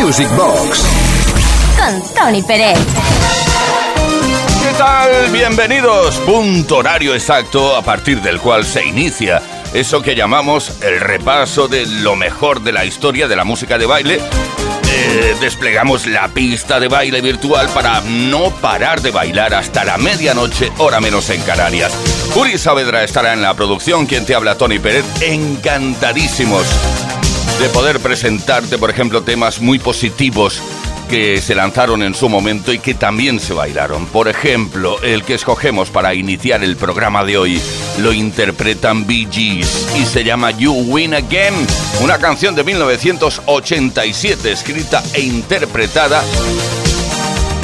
Music Box. Con Tony Pérez. ¿Qué tal? Bienvenidos. Punto horario exacto a partir del cual se inicia eso que llamamos el repaso de lo mejor de la historia de la música de baile. Eh, desplegamos la pista de baile virtual para no parar de bailar hasta la medianoche, hora menos en Canarias. Uri Saavedra estará en la producción, quien te habla Tony Pérez, encantadísimos de poder presentarte, por ejemplo, temas muy positivos que se lanzaron en su momento y que también se bailaron. Por ejemplo, el que escogemos para iniciar el programa de hoy lo interpretan Bee Gees y se llama You Win Again, una canción de 1987 escrita e interpretada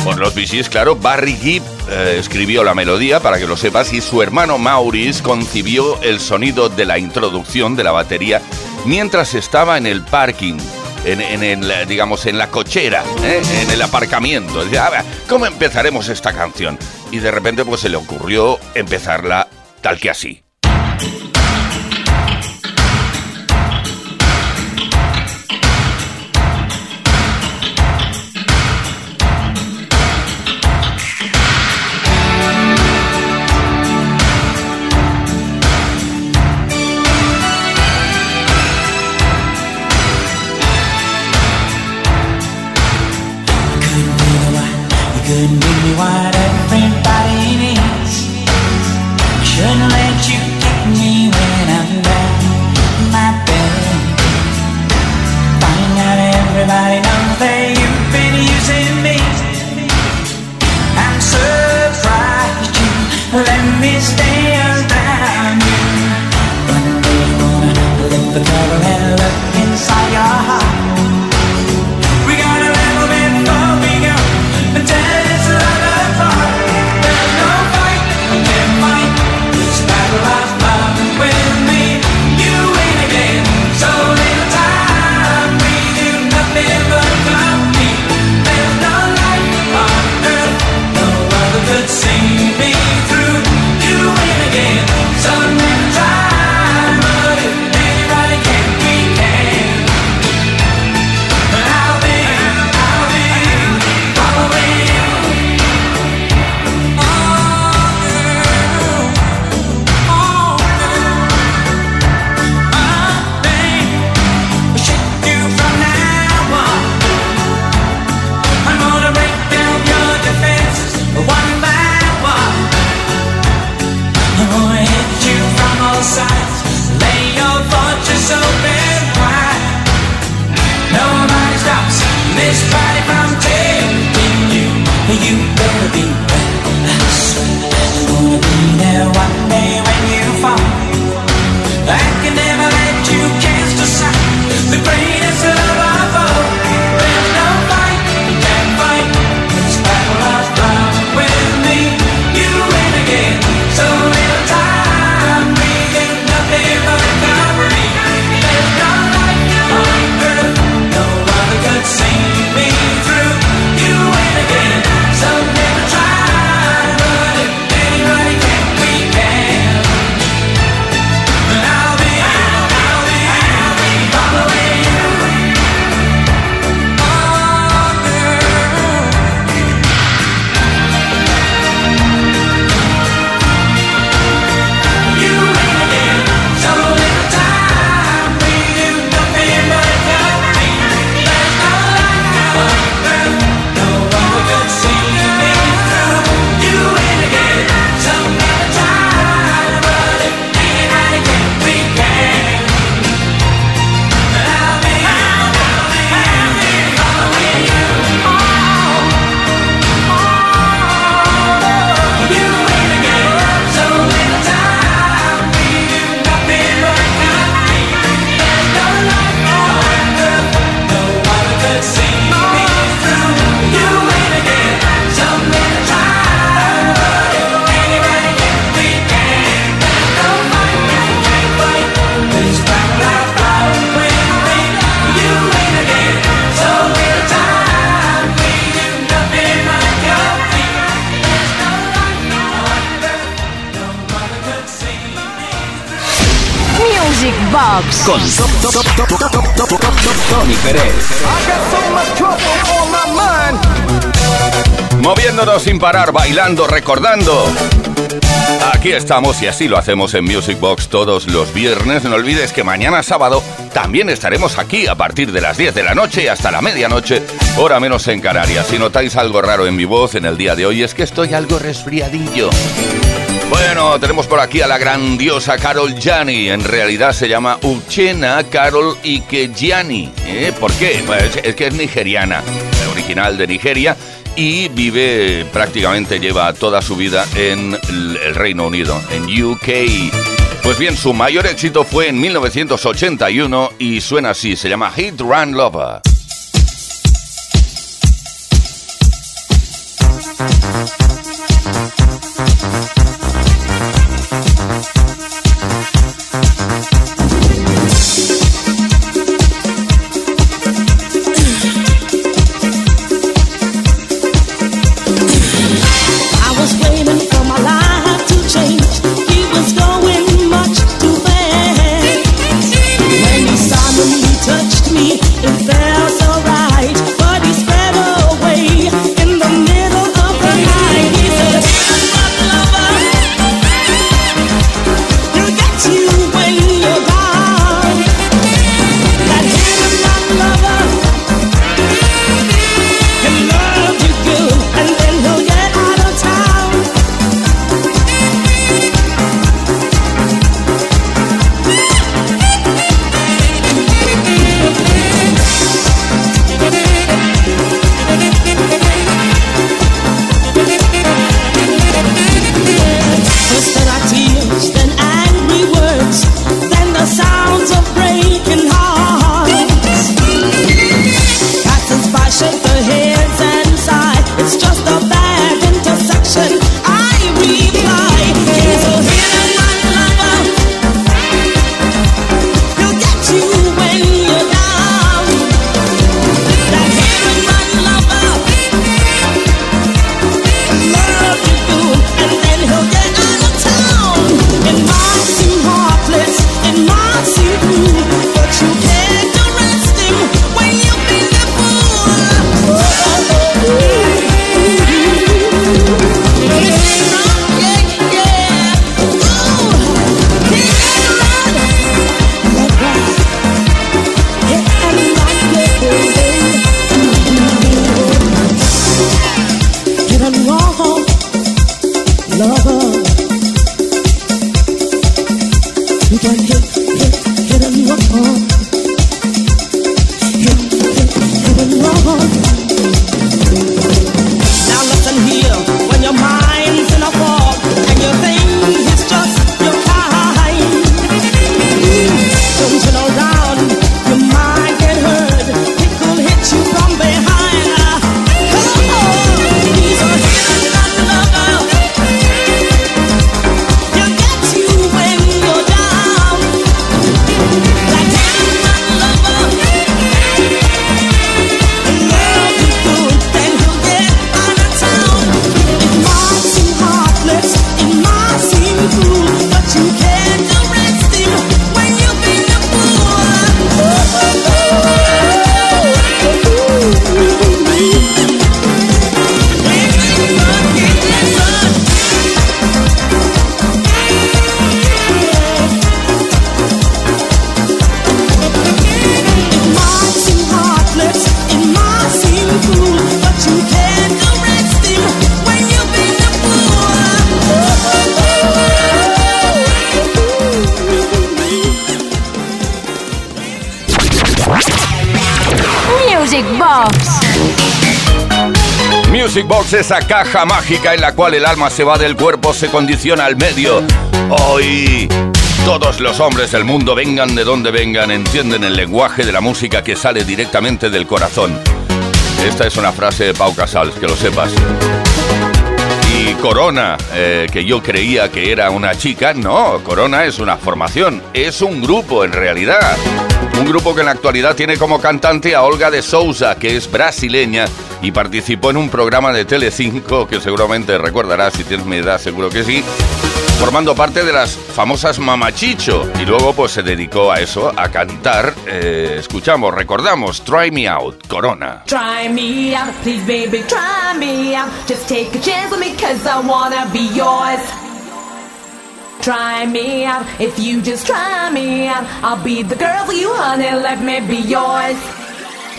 por los Bee Gees, claro. Barry Gibb eh, escribió la melodía, para que lo sepas, y su hermano Maurice concibió el sonido de la introducción de la batería mientras estaba en el parking en, el, digamos, en la cochera, ¿eh? en el aparcamiento. Decía, a ver, ¿cómo empezaremos esta canción? Y de repente pues se le ocurrió empezarla tal que así. when you recordando. Aquí estamos y así lo hacemos en Music Box todos los viernes. No olvides que mañana sábado también estaremos aquí a partir de las 10 de la noche hasta la medianoche, hora menos en Canarias. Si notáis algo raro en mi voz en el día de hoy es que estoy algo resfriadillo. Bueno, tenemos por aquí a la grandiosa Carol Gianni. En realidad se llama Uchena Carol Ikejiani. ¿Eh? ¿Por qué? Pues es que es nigeriana, original de Nigeria y vive prácticamente lleva toda su vida en el Reino Unido, en UK. Pues bien, su mayor éxito fue en 1981 y suena así, se llama Hit Run Lover. Music Box, esa caja mágica en la cual el alma se va del cuerpo, se condiciona al medio. Hoy todos los hombres del mundo, vengan de donde vengan, entienden el lenguaje de la música que sale directamente del corazón. Esta es una frase de Pau Casals, que lo sepas. Y Corona, eh, que yo creía que era una chica, no, Corona es una formación, es un grupo en realidad. Un grupo que en la actualidad tiene como cantante a Olga de Souza, que es brasileña y participó en un programa de Tele5 que seguramente recordarás si tienes mi edad, seguro que sí. formando parte de las famosas Mamachicho. Y luego pues se dedicó a eso, a cantar. Eh, escuchamos, recordamos, Try Me Out, Corona. Try me out, please baby, try me out. Just take a chance with me cause I wanna be yours. Try me out, if you just try me out, I'll be the girl for you, honey, let me be yours.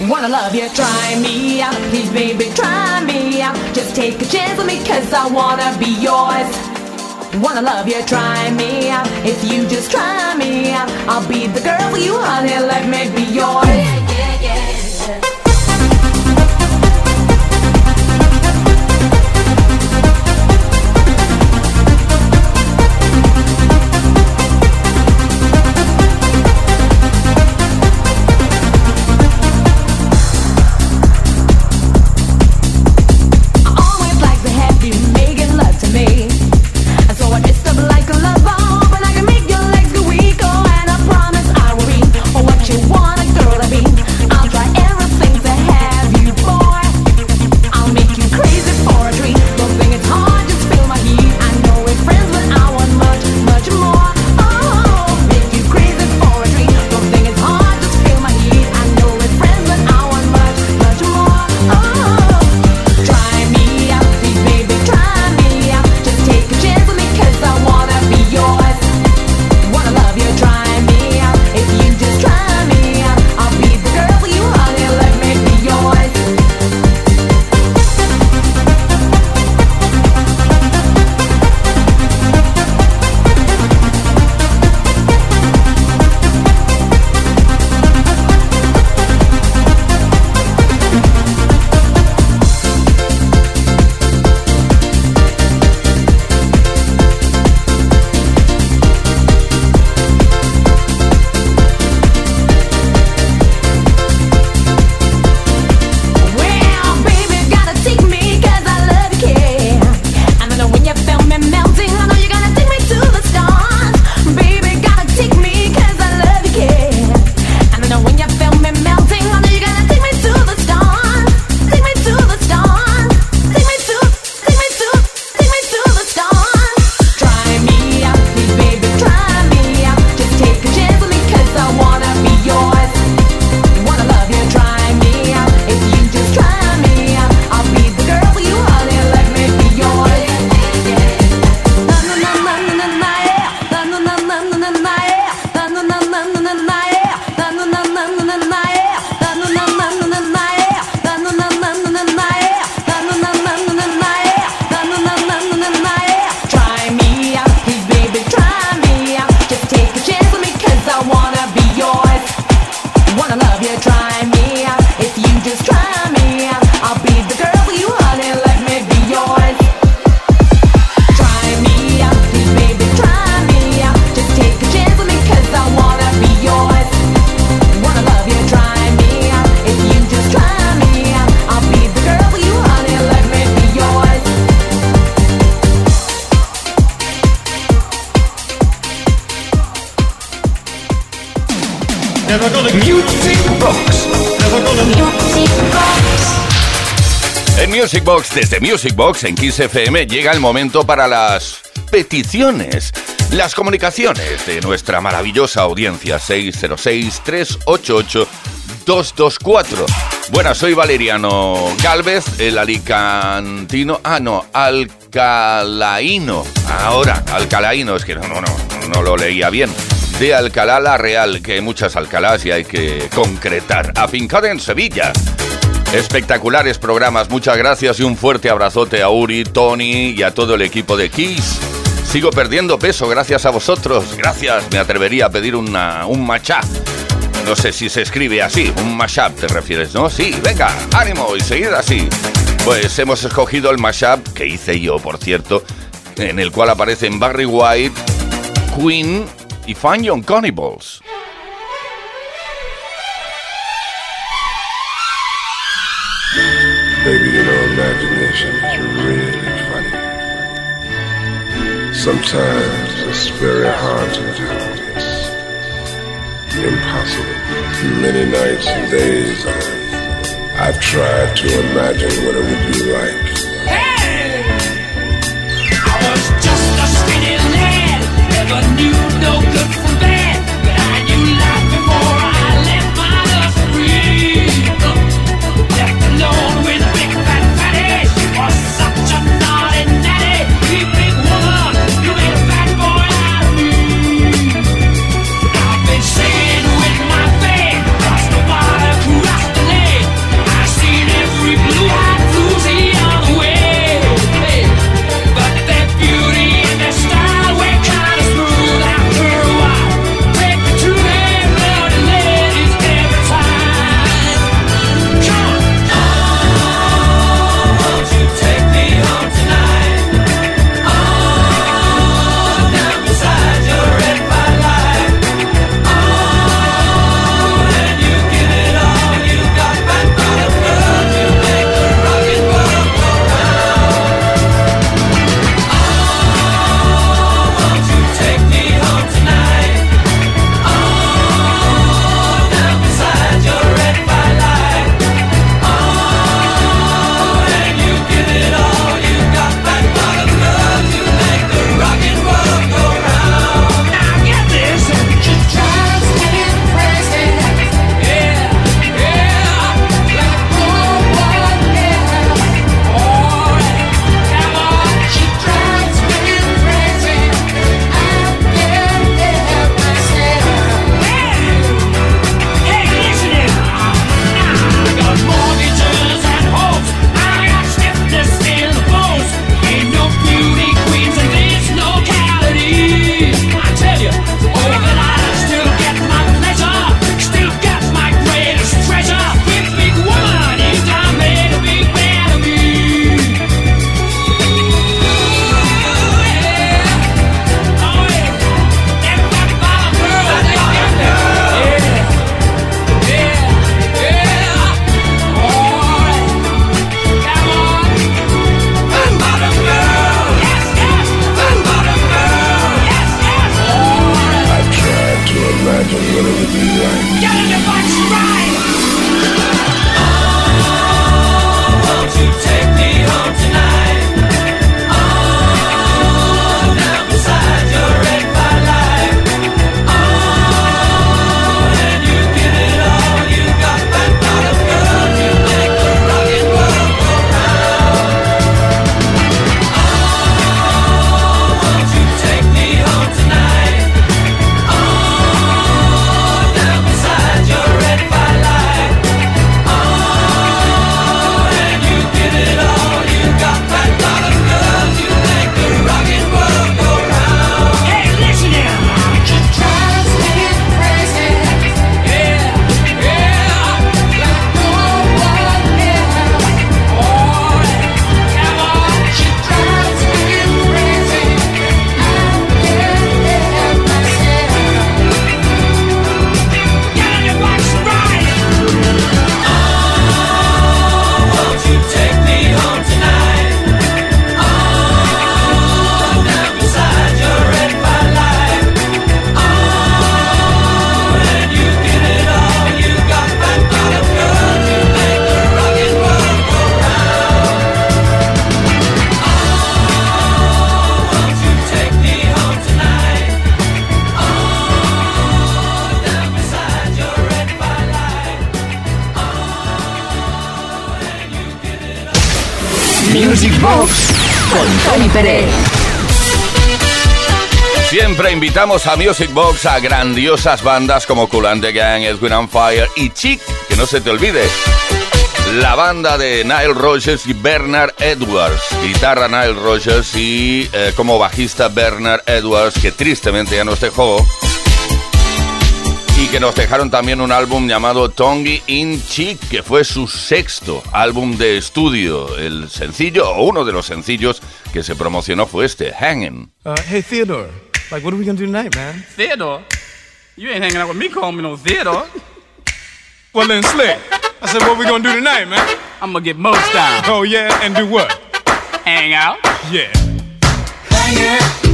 Wanna love you, try me out, please baby, try me out. Just take a chance with me, cause I wanna be yours. Wanna love you, try me out. If you just try me out, I'll be the girl for you, honey, let me be yours. Desde Music Box en Kiss FM llega el momento para las peticiones, las comunicaciones de nuestra maravillosa audiencia 606-388-224. Buenas, soy Valeriano Galvez, el alicantino. Ah, no, alcalaíno. Ahora, alcalaíno, es que no, no, no, no lo leía bien de Alcalá la Real, que hay muchas Alcalás y hay que concretar. Afincada en Sevilla. Espectaculares programas, muchas gracias y un fuerte abrazote a Uri, Tony y a todo el equipo de Kiss. Sigo perdiendo peso gracias a vosotros. Gracias, me atrevería a pedir una, un matcha. No sé si se escribe así, un mashup te refieres, ¿no? Sí, venga, ánimo y seguid así. Pues hemos escogido el mashup que hice yo, por cierto, en el cual aparecen Barry White, Queen y Fun Young Cannibals. Sometimes it's very hard to do. this. Impossible. Many nights and days I've tried to imagine what it would be like. Hey! I was just a never knew no good from bad, but I knew life before I let my dust free. Left alone. Invitamos a Music Box a grandiosas bandas como Cool and the Gang, Edwin and Fire y Chic, que no se te olvide. La banda de Nile Rogers y Bernard Edwards. Guitarra Nile Rogers y eh, como bajista Bernard Edwards, que tristemente ya nos dejó y que nos dejaron también un álbum llamado Tongi in Chic, que fue su sexto álbum de estudio. El sencillo, o uno de los sencillos que se promocionó fue este, Hanging. Uh, hey, Theodore. Like, what are we gonna do tonight, man? Theodore? You ain't hanging out with me calling me no Theodore. well then, Slick. I said, what we gonna do tonight, man? I'm gonna get most down. Oh yeah, and do what? Hang out. Yeah. Hang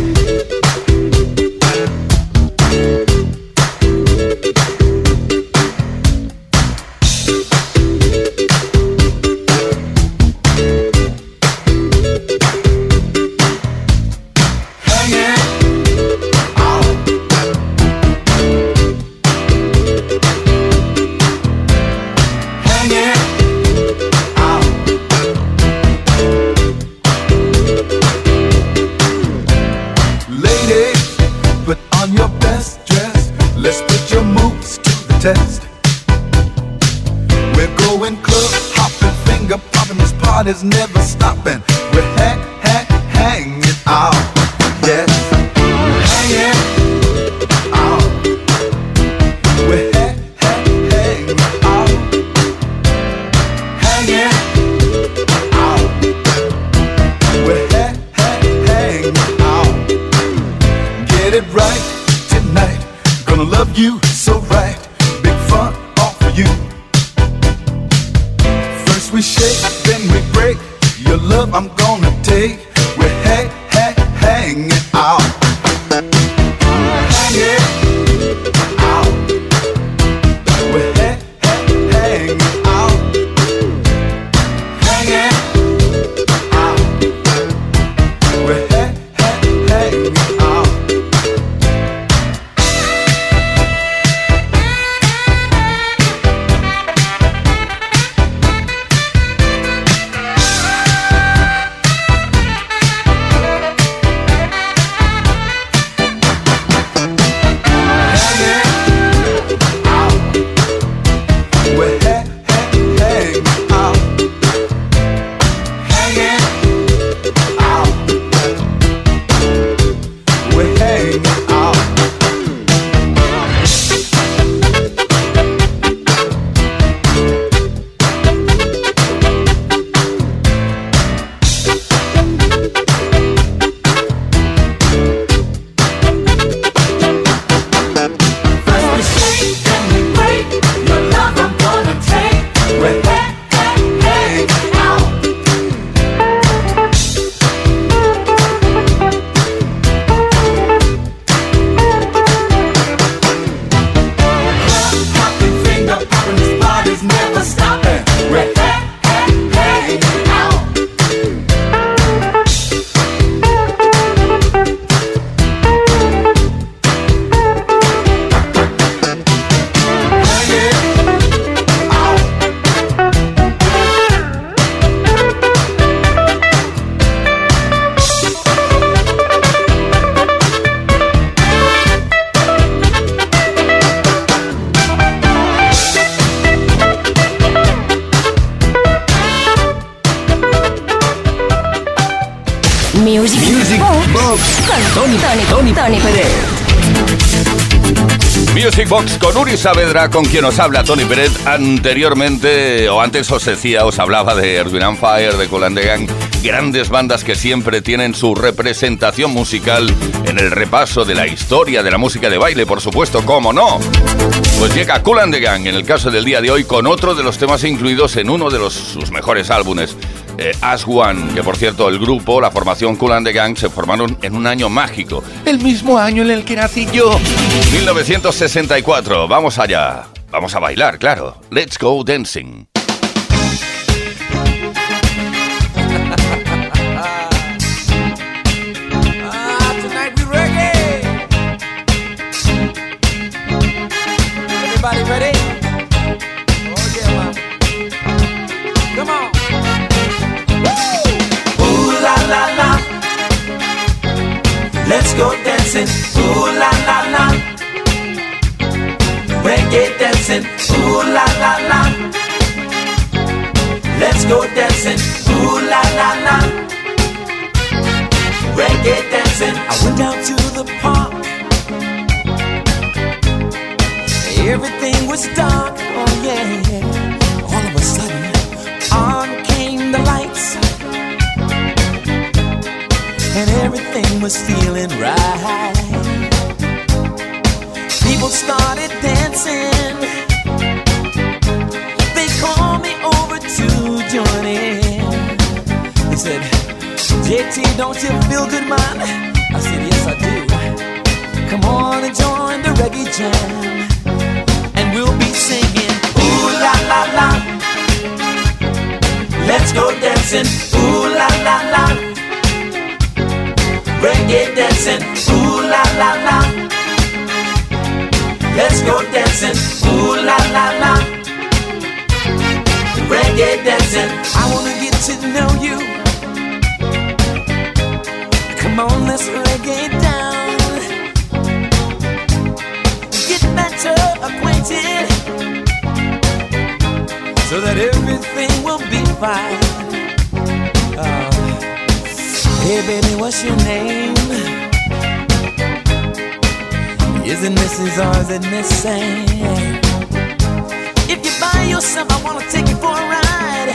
test. We're going club hopping, finger popping. This party's never stopping. Music, Box con Tony, Tony, Tony, Tony Pérez. Music Box con Uri Saavedra, con quien os habla Tony Pérez. Anteriormente, o antes os decía, os hablaba de Erwin and Fire, de Cool and the Gang, grandes bandas que siempre tienen su representación musical en el repaso de la historia de la música de baile, por supuesto, ¿cómo no? Pues llega Cool and the Gang, en el caso del día de hoy, con otro de los temas incluidos en uno de sus mejores álbumes. eh, As One, que por cierto el grupo, la formación Cool and the Gang, se formaron en un año mágico, el mismo año en el que nací yo, 1964. Vamos allá, vamos a bailar, claro. Let's go dancing. Dancing. Ooh la la la. Reggae dancing. Ooh la la la. Let's go dancing. Ooh la la la. Reggae dancing. I went down to the park. Everything was dark. Oh yeah. Was feeling right. People started dancing. They called me over to join in. They said, JT, don't you feel good, man? I said, Yes, I do. Come on and join the reggae jam, and we'll be singing. Ooh la la la. Let's go dancing. Ooh la la la. Reggae dancing. Ooh la la la. Let's go dancing. Ooh la la la. Reggae dancing. I wanna get to know you. Come on, let's reggae down. Get better acquainted. so that everything will be fine. Hey, baby, what's your name? Is it Mrs. or is it Miss Sam? If you're by yourself, I wanna take you for a ride.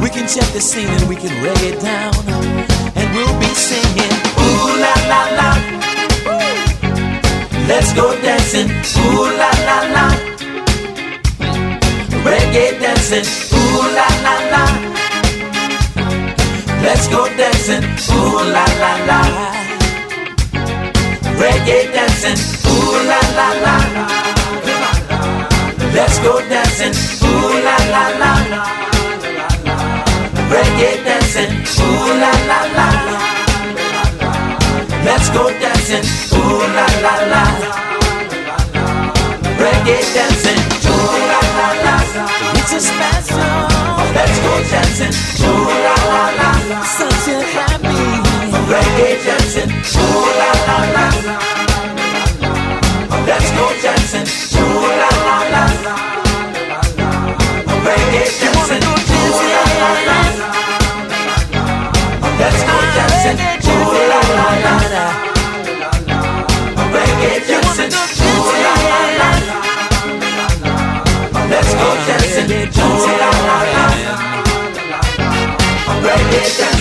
We can check the scene and we can reggae it down, and we'll be singing. Ooh la la la. Let's go dancing. Ooh la la la. Reggae dancing. Ooh la la la. Let's go dancing. Ooh la la la. Reggae dancing. Ooh la la la. Let's go dancing. Ooh la la la. Reggae dancing. Ooh la la la. Let's go dancing, ooh la la la. Reggae dancing, ooh la la la. Dancing, ooh la la la. Let's go dancing, ooh la la la. Reggae dancing, ooh la la la. Let's go dancing, ooh la la la. Reggae dancing, ooh la la la. Let's go dancing, ooh la la la. Reggae dancing.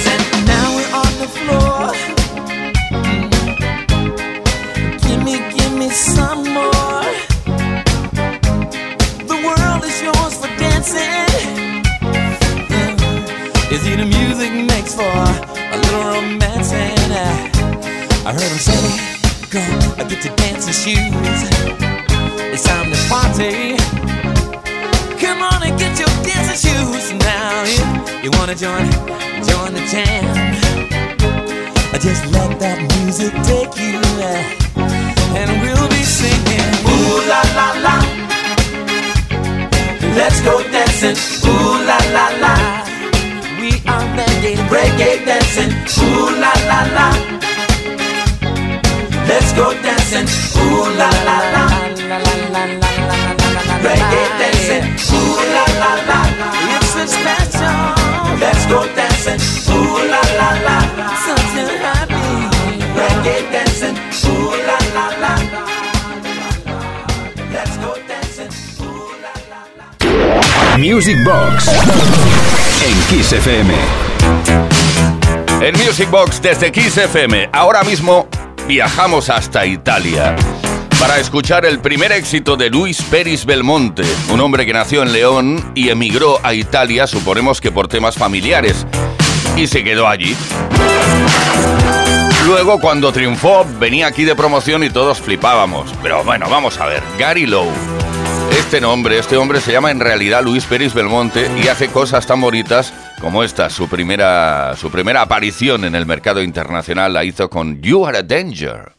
For a little romancing? I heard him say, "Girl, get your dancing shoes. It's time to party." Come on and get your dancing shoes now. If you wanna join, join the jam. Just let that music take you, and we'll be singing. Ooh la la la. Let's go dancing. Ooh la la la. Are reggae, Reggae dancing. Ooh la la la. Let's go dancing. Ooh la la la. Reggae dancing. Ooh la la la. It's a special, Let's go dancing. Ooh la la la. such a happy. Reggae dancing. Ooh la la Music Box en Kiss FM. En Music Box desde Kiss FM, ahora mismo viajamos hasta Italia para escuchar el primer éxito de Luis Peris Belmonte, un hombre que nació en León y emigró a Italia, suponemos que por temas familiares, y se quedó allí. Luego, cuando triunfó, venía aquí de promoción y todos flipábamos. Pero bueno, vamos a ver, Gary Lowe. Este nombre, este hombre se llama en realidad Luis Peris Belmonte y hace cosas tan bonitas como esta. Su primera, su primera aparición en el mercado internacional la hizo con You Are a Danger.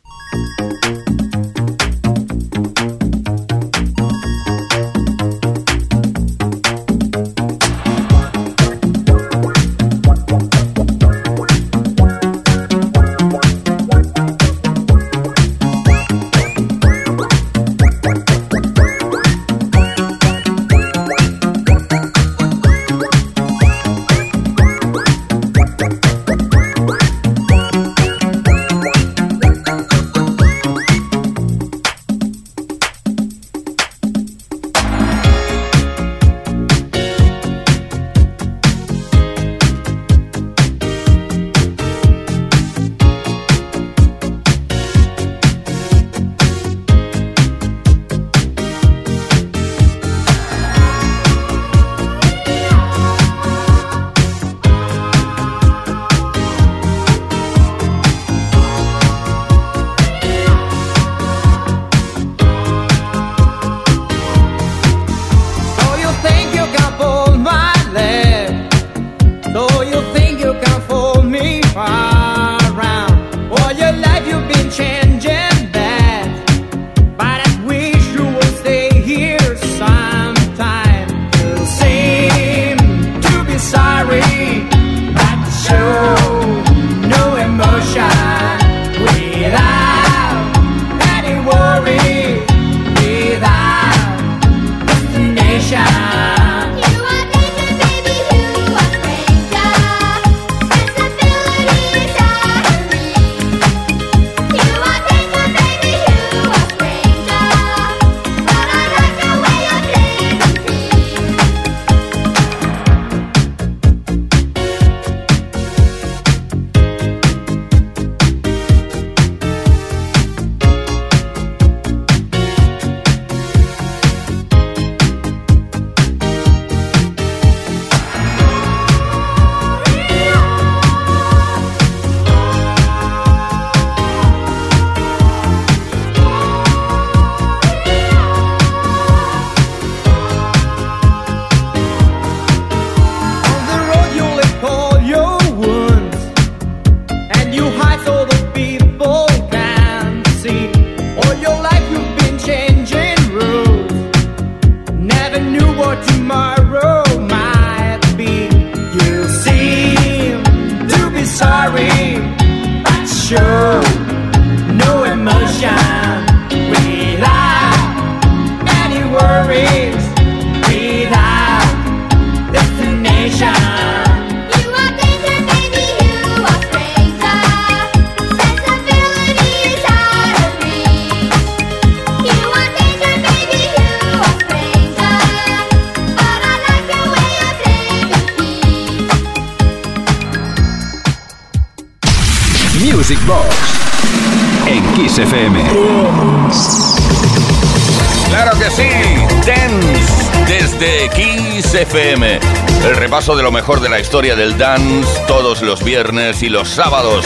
De lo mejor de la historia del dance todos los viernes y los sábados.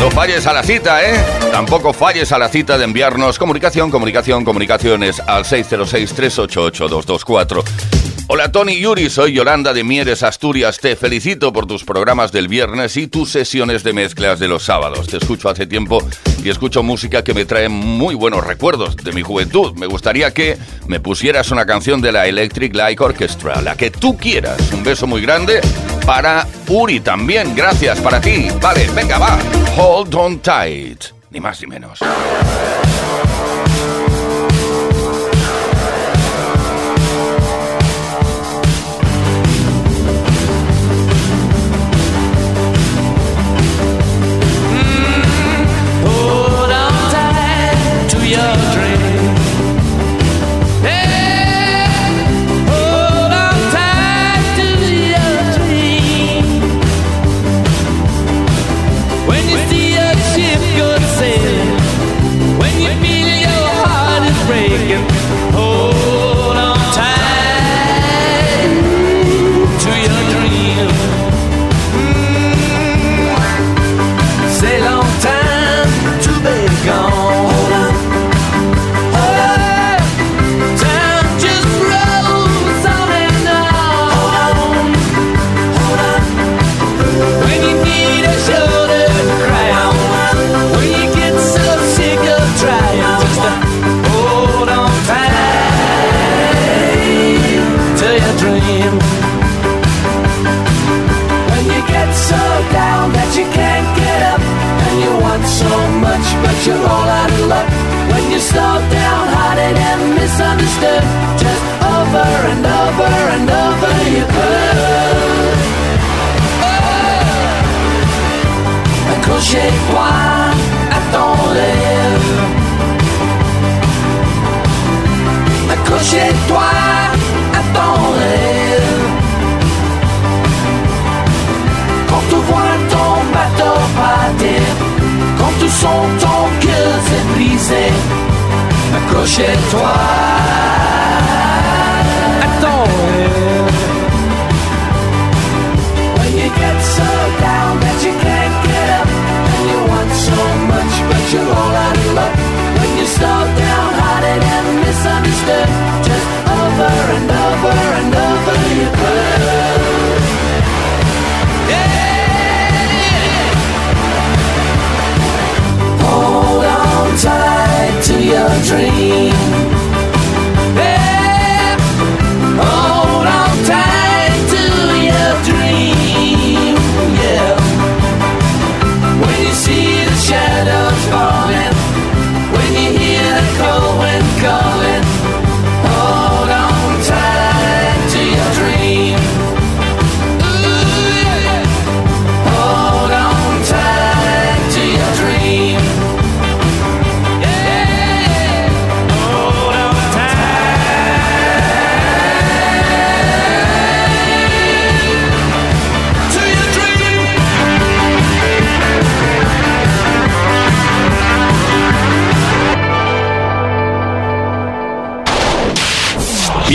No falles a la cita, ¿eh? Tampoco falles a la cita de enviarnos comunicación, comunicación, comunicaciones al 606-388-224. Hola Tony Yuri, soy Yolanda de Mieres, Asturias. Te felicito por tus programas del viernes y tus sesiones de mezclas de los sábados. Te escucho hace tiempo y escucho música que me trae muy buenos recuerdos de mi juventud. Me gustaría que me pusieras una canción de la Electric Light Orchestra, la que tú quieras. Un beso muy grande para Uri también. Gracias para ti. Vale, venga, va. Hold on tight. Ni más ni menos. of dreams.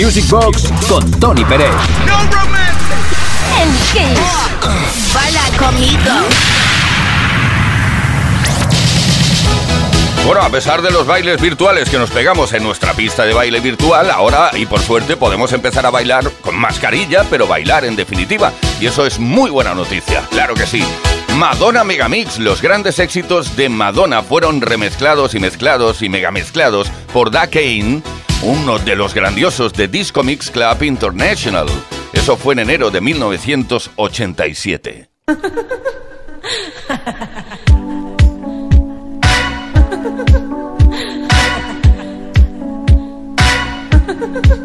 Music Box con Tony Pérez. No romance. En Kiss. Baila conmigo. Bueno, a pesar de los bailes virtuales que nos pegamos en nuestra pista de baile virtual, ahora y por suerte podemos empezar a bailar con mascarilla, pero bailar en definitiva. Y eso es muy buena noticia, claro que sí. Madonna Megamix, los grandes éxitos de Madonna fueron remezclados y mezclados y megamezclados por Da Kane, uno de los grandiosos de Disco Mix Club International. Eso fue en enero de 1987.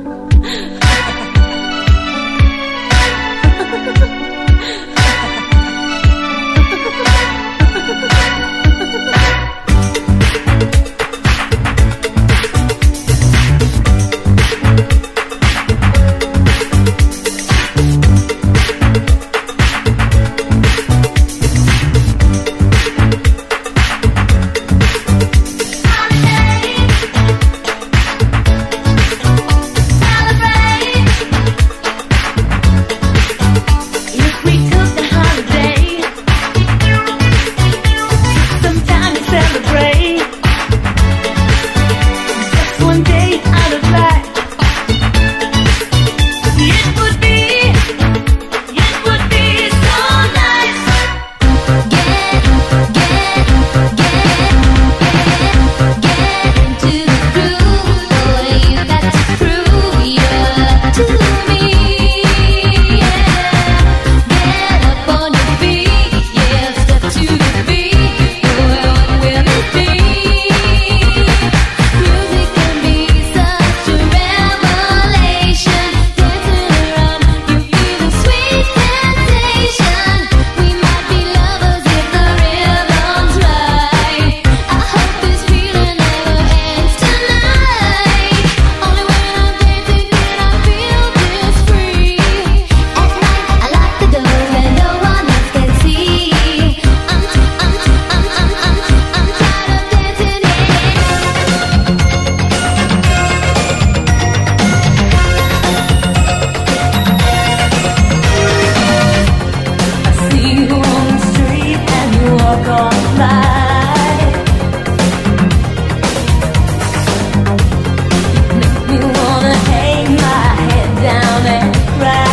around.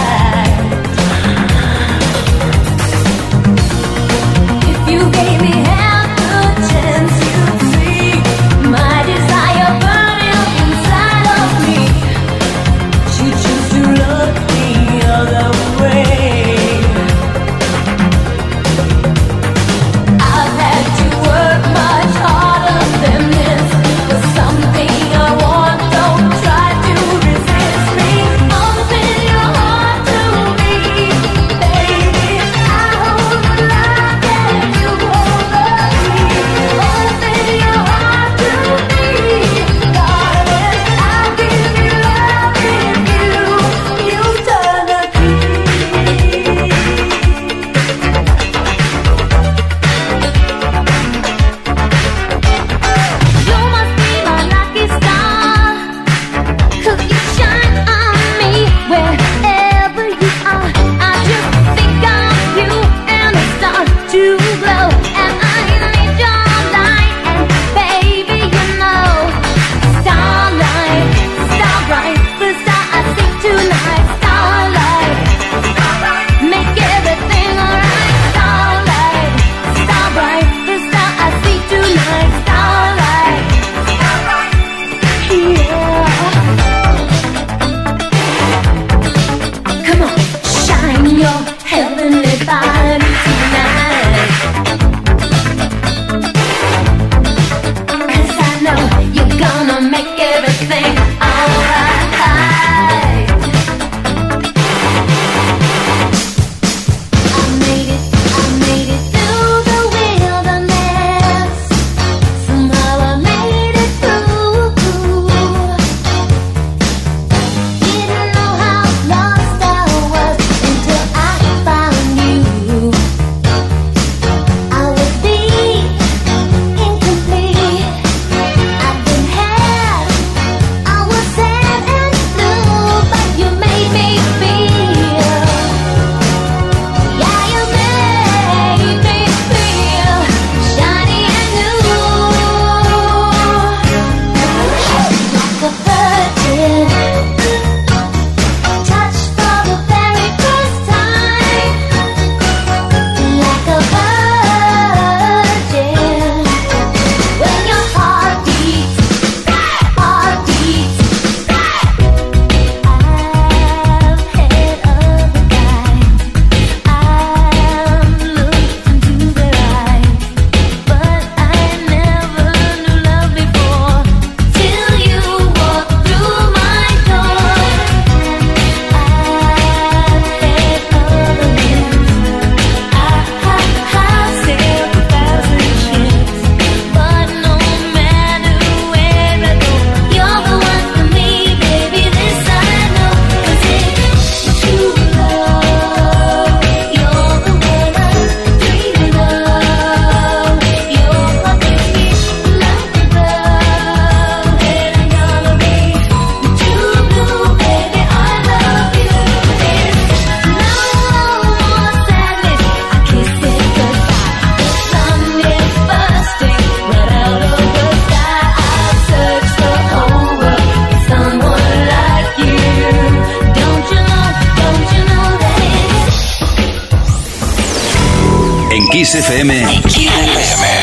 Kiss FM,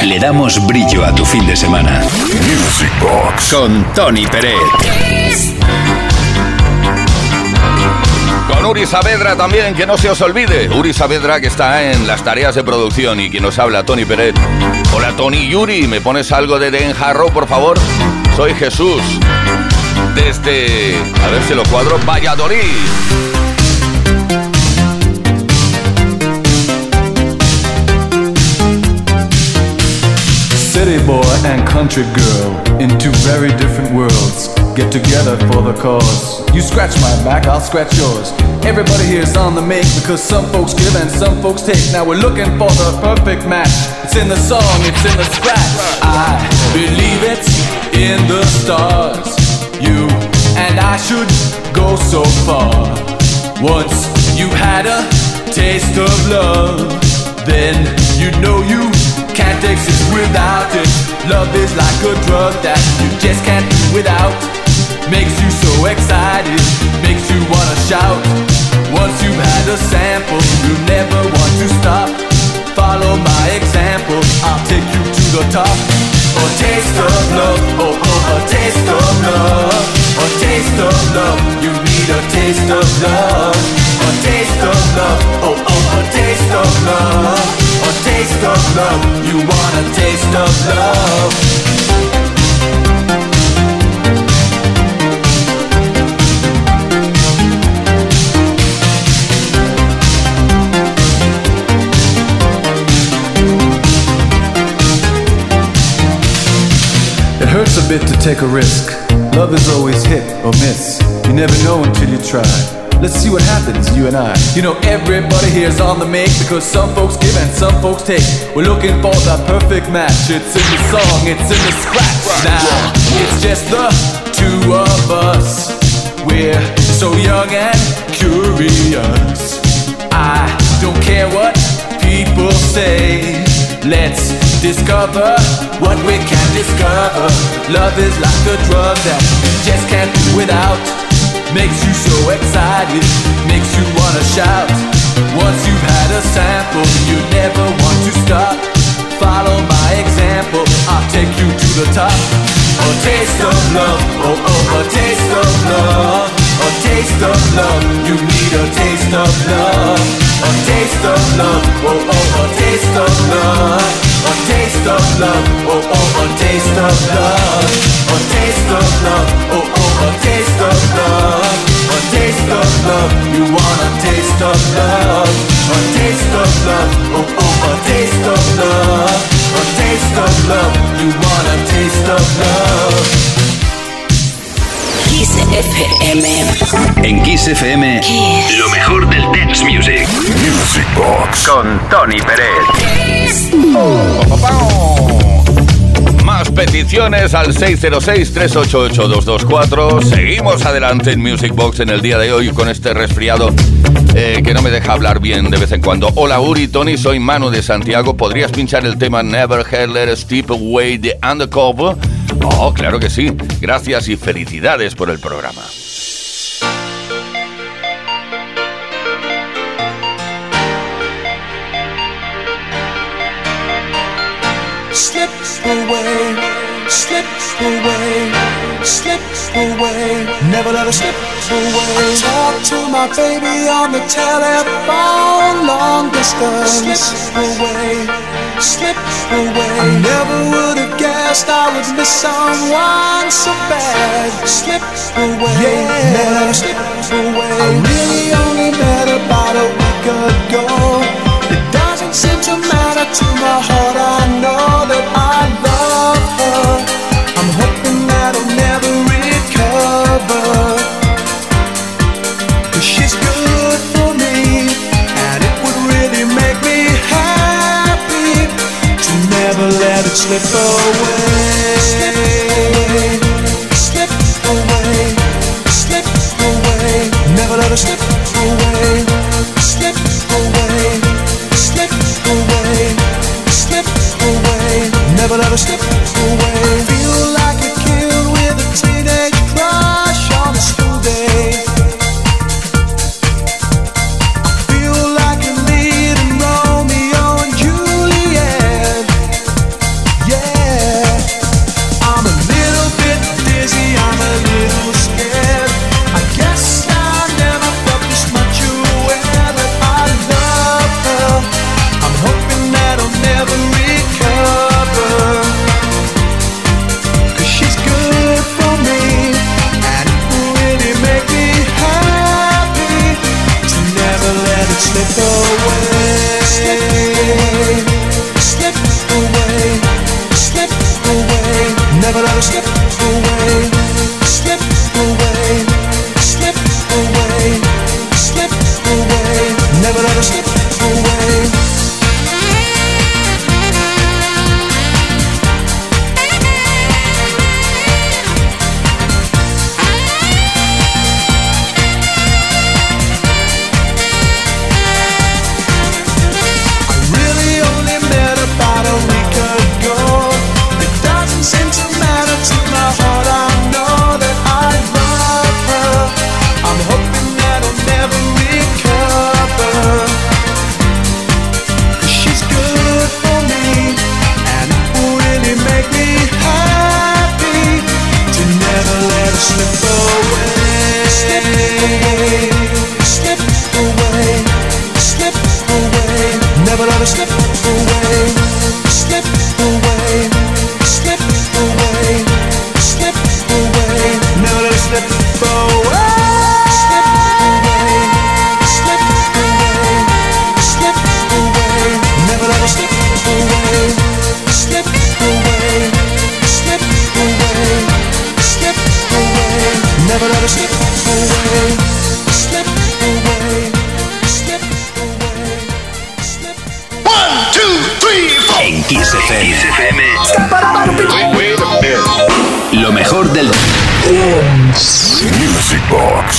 le damos brillo a tu fin de semana. Music Box con Tony Pérez. Con Uri Saavedra también, que no se os olvide. Uri Saavedra que está en las tareas de producción y quien nos habla, Tony Pérez. Hola Tony Yuri, ¿me pones algo de Den Harrow, por favor? Soy Jesús. Desde, a ver si lo cuadro, Valladolid. City boy and country girl in two very different worlds get together for the cause. You scratch my back, I'll scratch yours. Everybody here's on the make because some folks give and some folks take. Now we're looking for the perfect match. It's in the song, it's in the scratch. I believe it's in the stars. You and I should go so far. Once you had a taste of love, then you know you can't exist without it. Love is like a drug that you just can't do without. Makes you so excited, makes you wanna shout. Once you've had a sample, you never want to stop. Follow my example, I'll take you to the top. A taste of love, oh oh, a taste of love. A taste of love, you need a taste of love. It hurts a bit to take a risk. Love is always hit or miss. You never know until you try. Let's see what happens, you and I. You know, everybody here's on the make because some folks give and some folks take. We're looking for that perfect match. It's in the song, it's in the scratch. Now, it's just the two of us. We're so young and curious. I don't care what people say. Let's discover what we can discover. Love is like a drug that just can't do without. Makes you so excited, makes you wanna shout. Once you've had a sample, you never want to stop. Follow my example, I'll take you to the top. A taste of love, oh oh, a taste of love. A taste of love, you need a taste of love. A taste of love, oh oh, a taste of love. A taste of love, oh oh, a taste of love. A taste of love, oh oh, a taste of love. A taste of love, you want a taste of love. A taste of love, oh oh, a taste of love. A taste of love, you want a taste of love. Kiss FM. En Kiss FM, Kiss. lo mejor del dance music. Music Box. Con Tony Pérez. Peticiones al 606-388-224. Seguimos adelante en Music Box en el día de hoy con este resfriado eh, que no me deja hablar bien de vez en cuando. Hola Uri, Tony, soy Manu de Santiago. ¿Podrías pinchar el tema Never Had Let Step Away de Undercover? Oh, claro que sí. Gracias y felicidades por el programa. Away, slip away, slip away. Never let her slip away. I talk to my baby on the telephone, long distance. Slip away, slip away. I never would have guessed I would miss someone so bad. Slip away, yeah. never let her slip away. I really only met about a week ago. Doesn't matter to my heart. I know that I love her. I'm hoping that I'll never recover. Cause she's good for me, and it would really make me happy to never let it slip away. Slip away, slip away, slip away. Never let it slip away.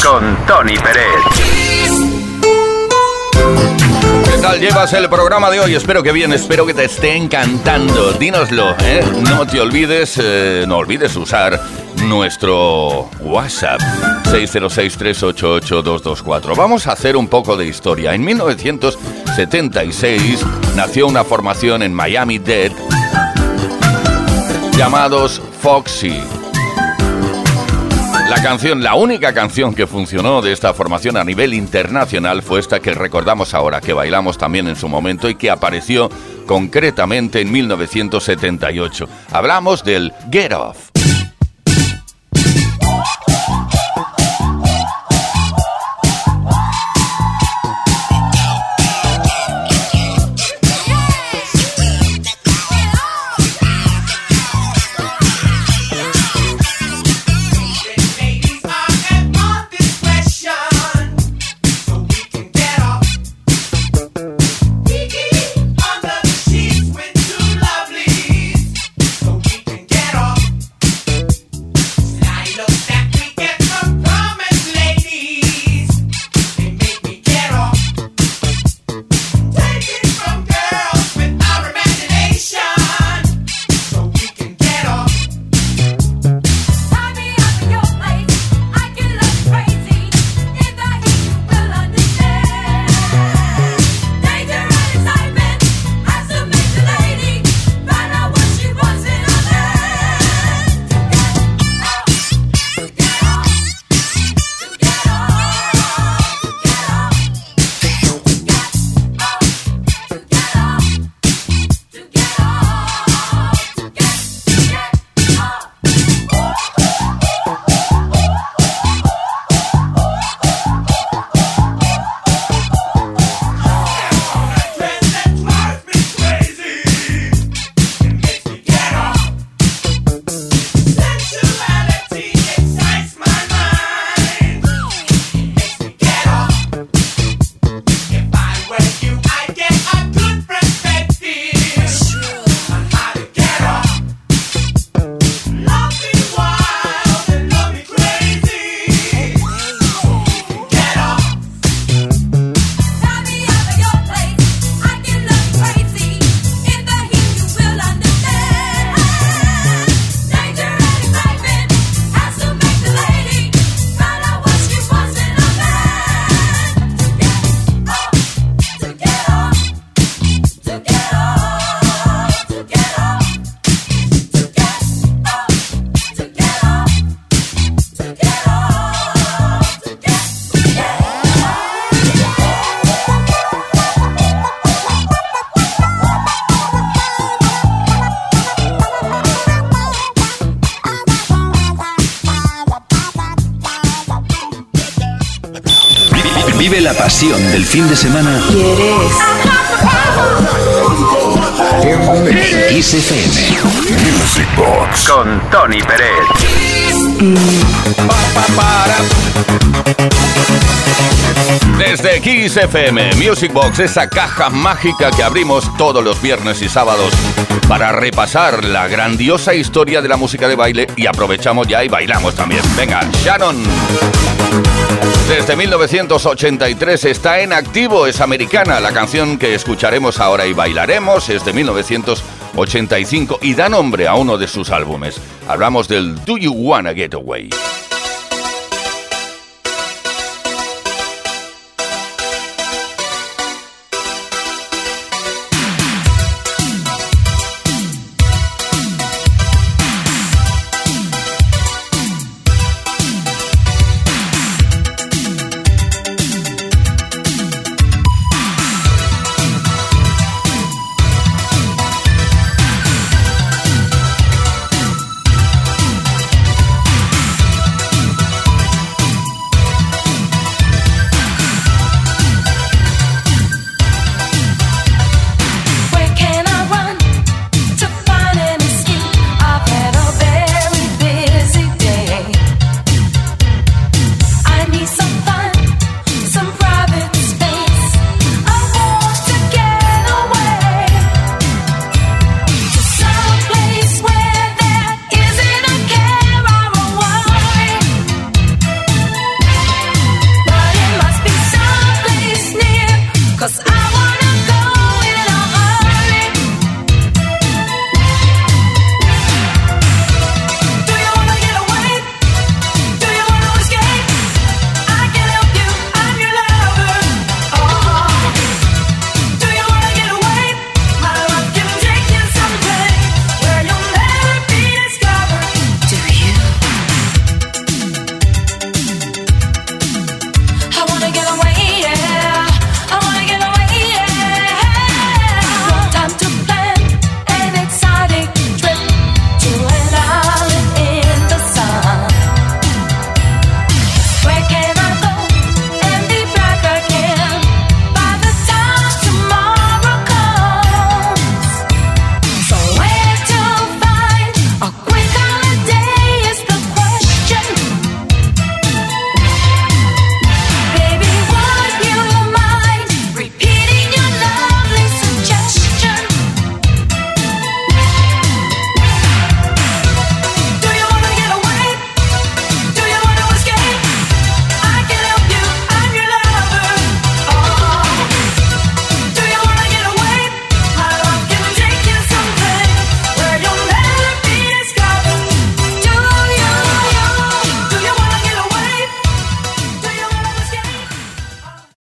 Con Tony Pérez. ¿Qué tal llevas el programa de hoy? Espero que bien, espero que te esté encantando. Dínoslo, ¿eh? No te olvides, eh, no olvides usar nuestro WhatsApp 606-388-224. Vamos a hacer un poco de historia. En 1976 nació una formación en Miami Dead llamados Foxy. La canción, la única canción que funcionó de esta formación a nivel internacional fue esta que recordamos ahora, que bailamos también en su momento y que apareció concretamente en 1978. Hablamos del Get Off. Del fin de semana. ¿Quieres? En XFM. Music Box. Con Tony Pérez. Desde XFM Music Box, esa caja mágica que abrimos todos los viernes y sábados para repasar la grandiosa historia de la música de baile y aprovechamos ya y bailamos también. Venga, Shannon. Desde 1983 está en activo, es americana. La canción que escucharemos ahora y bailaremos es de 1985 y da nombre a uno de sus álbumes. Hablamos del Do You Wanna Get Away.